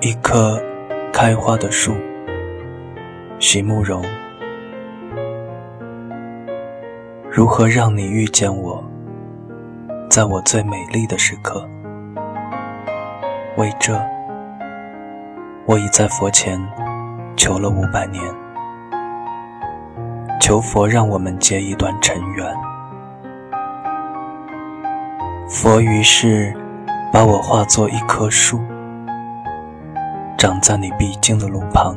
一棵开花的树，席慕容。如何让你遇见我，在我最美丽的时刻？为这，我已在佛前求了五百年，求佛让我们结一段尘缘。佛于是把我化作一棵树。长在你必经的路旁，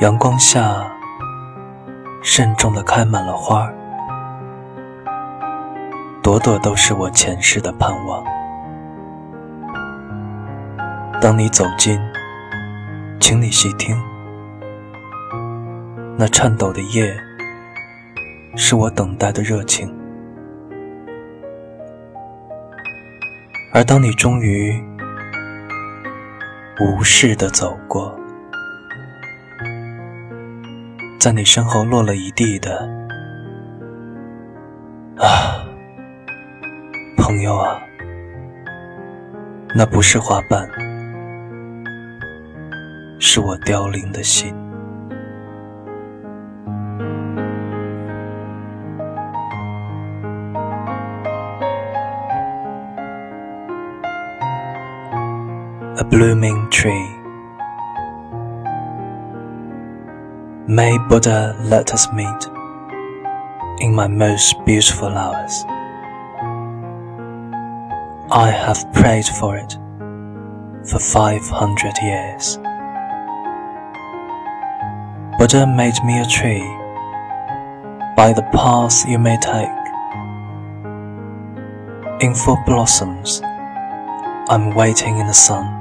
阳光下慎重地开满了花朵朵都是我前世的盼望。当你走近，请你细听，那颤抖的叶，是我等待的热情。而当你终于无视的走过，在你身后落了一地的啊，朋友啊，那不是花瓣，是我凋零的心。A blooming tree. May Buddha let us meet in my most beautiful hours. I have prayed for it for 500 years. Buddha made me a tree by the path you may take. In full blossoms, I'm waiting in the sun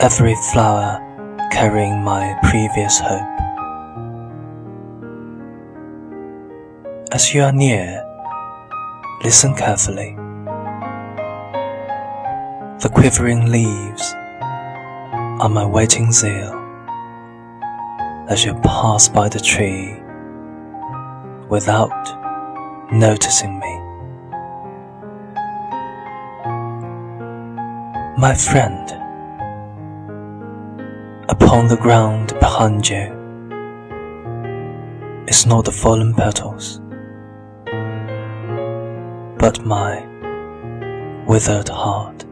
every flower carrying my previous hope. As you are near, listen carefully. The quivering leaves are my waiting zeal as you pass by the tree without noticing me. My friend, upon the ground behind you is not the fallen petals, but my withered heart.